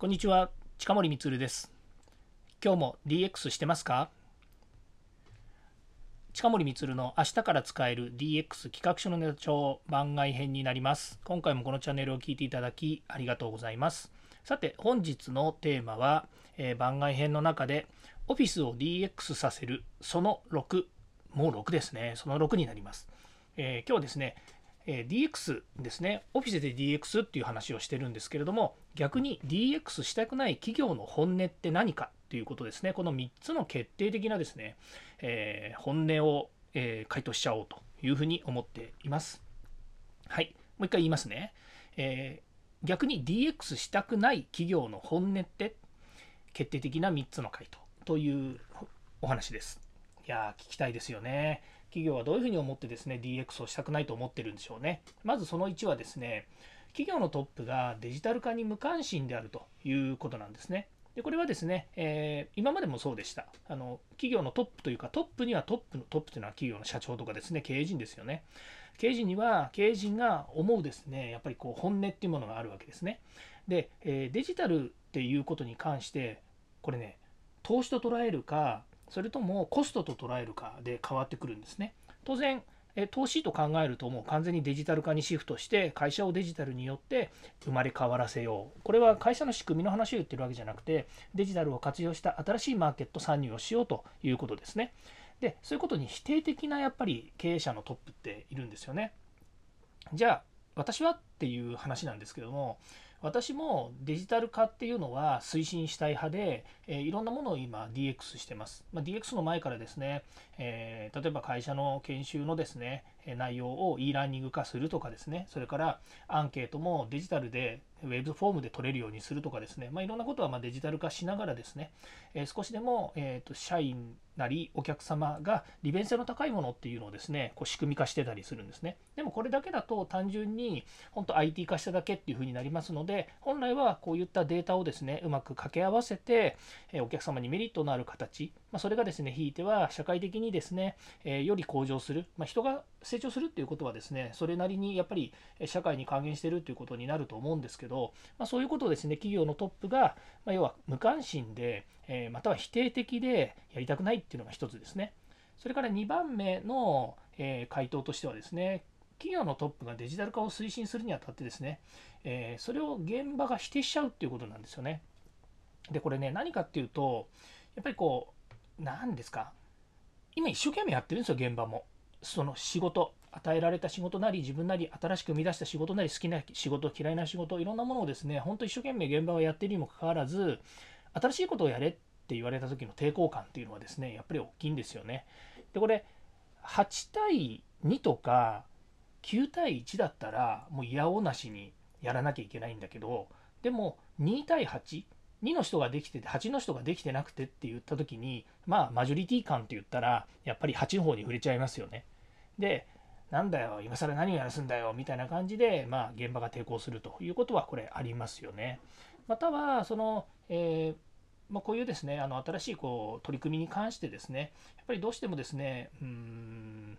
こんにちは近森光です。今日も DX してますか？近森光の明日から使える DX 企画書のネタ帳番外編になります。今回もこのチャンネルを聞いていただきありがとうございます。さて本日のテーマは、えー、番外編の中でオフィスを DX させるその6もう6ですね。その6になります、えー、今日ですねえ DX ですね、オフィスで DX っていう話をしてるんですけれども、逆に DX したくない企業の本音って何かということですね、この3つの決定的なですね、えー、本音を、えー、回答しちゃおうというふうに思っています。はい、もう一回言いますね。えー、逆に DX したくない企業の本音って決定的な3つの回答というお話です。いやー、聞きたいですよね。企業はどういうふうに思ってですね DX をしたくないと思ってるんでしょうね。まずその1はですね企業のトップがデジタル化に無関心であるということなんですね。でこれはですね、えー、今までもそうでしたあの。企業のトップというか、トップにはトップのトップというのは企業の社長とかですね、経営陣ですよね。経営陣には経営陣が思うですね、やっぱりこう本音っていうものがあるわけですね。で、えー、デジタルっていうことに関して、これね、投資と捉えるか、それともコストと捉えるかで変わってくるんですね。当然え投資と考えるともう完全にデジタル化にシフトして会社をデジタルによって生まれ変わらせよう。これは会社の仕組みの話を言ってるわけじゃなくてデジタルを活用した新しいマーケット参入をしようということですね。でそういうことに否定的なやっぱり経営者のトップっているんですよね。じゃあ私はっていう話なんですけども私もデジタル化っていうのは推進したい派で、え、いろんなものを今 DX してます。まあ、DX の前からですね、えー、例えば会社の研修のですね、内容を e ラーニング化するとかですね、それからアンケートもデジタルでウェブフォームで取れるようにするとかですね、まあ、いろんなことはまデジタル化しながらですね、えー、少しでも、えーと、社員なりお客様が利便性の高いものっていうのをですね、こう仕組み化してたりするんですね。でもこれだけだと単純に本当 IT 化しただけっていうふうになりますので、で本来はこういったデータをですね、うまく掛け合わせて、お客様にメリットのある形、ま、それがですね、ひいては社会的にですね、より向上する、ま、人が成長するっていうことはですね、それなりにやっぱり社会に還元してるっていうことになると思うんですけど、ま、そういうことをですね、企業のトップが、ま要は無関心で、または否定的でやりたくないっていうのが一つですね。それから2番目の、回答としてはですね、企業のトップがデジタル化を推進するにあたってですね、えそれを現場が否定しちゃうっていうことなんですよね。で、これね、何かっていうと、やっぱりこう、何ですか、今一生懸命やってるんですよ、現場も。その仕事、与えられた仕事なり、自分なり、新しく生み出した仕事なり、好きな仕事、嫌いな仕事、いろんなものをですね、本当一生懸命現場をやってるにもかかわらず、新しいことをやれって言われた時の抵抗感っていうのはですね、やっぱり大きいんですよね。で、これ、8対2とか9対1だったら、もういやおなしにやらなきゃいけないんだけど、でも2対8、2の人ができてて8の人ができてなくてって言った時にまあマジョリティ感って言ったらやっぱり8の方に触れちゃいますよね。でなんだよ今更何をやらすんだよみたいな感じでまあ現場が抵抗するということはこれありますよね。またはその、えーまあ、こういうですねあの新しいこう取り組みに関してですねやっぱりどうしてもですねうん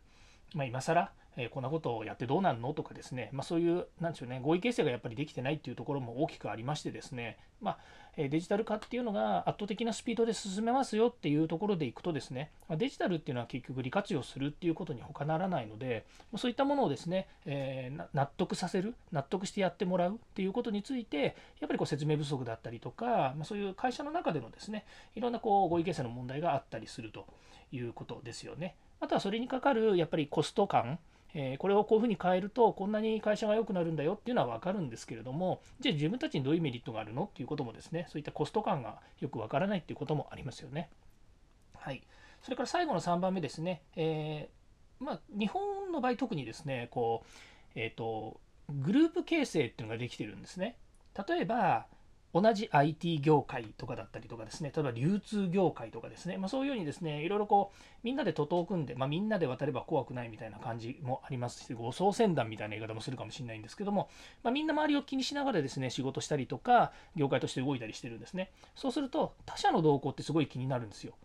まあ、今更、えー、こんなことをやってどうなんのとかですね、まあ、そういう、なんでしょうね、合意形成がやっぱりできてないっていうところも大きくありましてですね、まあ、デジタル化っていうのが圧倒的なスピードで進めますよっていうところでいくとですね、まデジタルっていうのは結局利活用するっていうことに他ならないので、そういったものをですね、えー、納得させる、納得してやってもらうっていうことについて、やっぱりこう説明不足だったりとか、まそういう会社の中でのですね、いろんなこう合意形成の問題があったりするということですよね。あとはそれにかかるやっぱりコスト感、え、これをこういうふうに変えるとこんなに会社が良くなるんだよっていうのは分かるんですけれどもじゃあ自分たちにどういうメリットがあるの？っていうこともですねそういったコスト感がよく分からないっていうこともありますよね。はい、それから最後の3番目ですね、えー、まあ、日本の場合特にですねこう、えーとグループ形成っていうのができてるんですね。例えば同じ IT 業界とかだったりとかですね、例えば流通業界とかですね、まあ、そういうようにですね、いろいろこう、みんなで徒党を組んで、まあ、みんなで渡れば怖くないみたいな感じもありますし、護送船団みたいな言い方もするかもしれないんですけども、まあ、みんな周りを気にしながらですね、仕事したりとか、業界として動いたりしてるんですね。そうすると、他社の動向ってすごい気になるんですよ。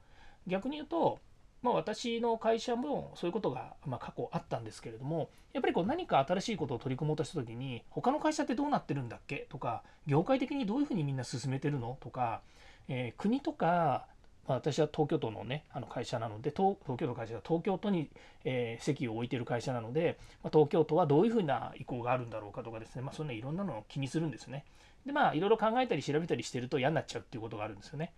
逆に言うと、まあ、私の会社もそういうことが、ま過去あったんですけれどもやっぱりこう何か新しいことを取り組もうとした時に他の会社ってどうなってるんだっけ？とか業界的にどういうふうにみんな進めてるの？とか、えー、国とかまあ、私は東京都のねあの会社なので東京都の会社は東京都に、えー、席を置いてる会社なので、まあ、東京都はどういうふうな意向があるんだろうかとかですね、まあ、そんないろんなのを気にするんですね。でまあいろいろ考えたり調べたりしてると嫌になっちゃうっていうことがあるんですよね。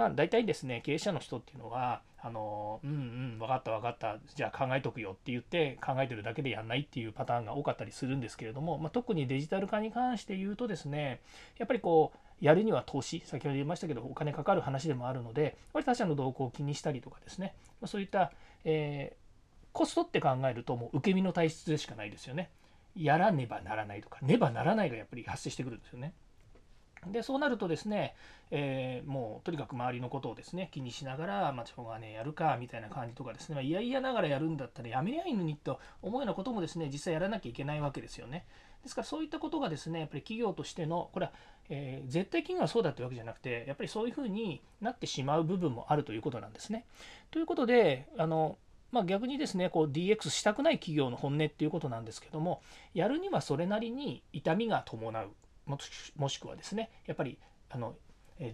まあ、大体ですね、経営者の人っていうのは、あの、うんうん、分かった分かった、じゃあ考えとくよって言って考えてるだけでやんないっていうパターンが多かったりするんですけれども、まあ、特にデジタル化に関して言うとですね、やっぱりこう、やるには投資、先ほど言いましたけど、お金かかる話でもあるので、やっぱり他社の動向を気にしたりとかですね、まあ、そういった、えー、コストって考えると、もう受け身の体質でしかないですよね。やらねばならないとか、ねばならないがやっぱり発生してくるんですよね。でそうなるとですね、えー、もうとにかく周りのことをですね気にしながら、まあ、しょうがねやるかみたいな感じとかですね、まあ、いやいやながらやるんだったらやめりゃいいのにと思うようなこともですね実際やらなきゃいけないわけですよね。ですからそういったことがですねやっぱり企業としてのこれは、えー、絶対企業はそうだってわけじゃなくてやっぱりそういうふうになってしまう部分もあるということなんですね。ということであのまあ、逆にですねこう DX したくない企業の本音っていうことなんですけどもやるにはそれなりに痛みが伴うもしくはですねやっぱりあの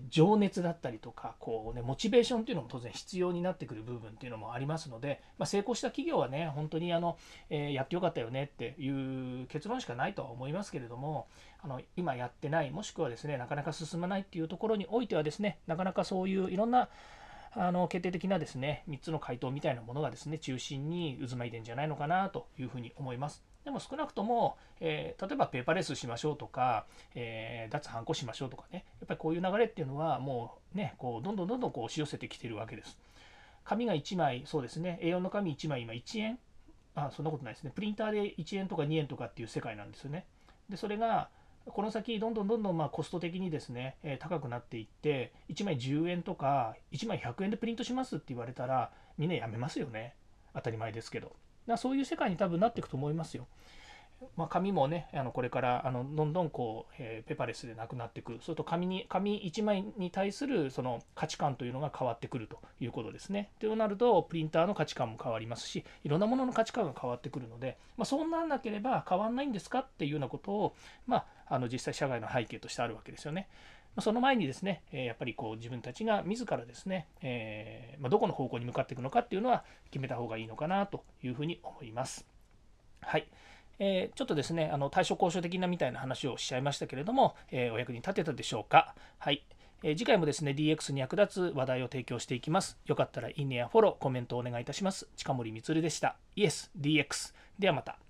情熱だったりとかこう、ね、モチベーションっていうのも当然必要になってくる部分っていうのもありますので、まあ、成功した企業はね本当にあの、えー、やってよかったよねっていう結論しかないとは思いますけれどもあの今やってないもしくはですねなかなか進まないっていうところにおいてはですねなかなかそういういろんなあの決定的なですね3つの回答みたいなものがですね中心に渦巻いてんじゃないのかなというふうに思います。でも少なくとも、えー、例えばペーパーレスしましょうとか、えー、脱ハンコしましょうとかね、やっぱりこういう流れっていうのはもうね、こうどんどんどんどんこう押し寄せてきてるわけです。紙が1枚、そうですね、A4 の紙1枚、今1円あ、そんなことないですね。プリンターで1円とか2円とかっていう世界なんですよね。で、それが、この先、どんどんどんどんまあコスト的にですね、え、高くなっていって、1枚10円とか、1枚100円でプリントしますって言われたら、みんなやめますよね。当たり前ですけど。だそういう世界に多分なっていくと思いますよ。まあ、紙もねあのこれからあのどんどんこう、えー、ペパレスでなくなっていくそれと紙に紙1枚に対するその価値観というのが変わってくるということですね。となるとプリンターの価値観も変わりますしいろんなものの価値観が変わってくるので、まあ、そうならなければ変わんないんですかっていうようなことを、まあ、あの実際社会の背景としてあるわけですよね。その前にですね、やっぱりこう自分たちが自らですね、えー、まあ、どこの方向に向かっていくのかっていうのは決めた方がいいのかなというふうに思います。はい。えー、ちょっとですね、あの対処交渉的なみたいな話をしちゃいましたけれども、えー、お役に立てたでしょうか。はい。え、次回もですね、DX に役立つ話題を提供していきます。よかったらいいねやフォロー、コメントをお願いいたします。近森光でした。イエス DX。ではまた。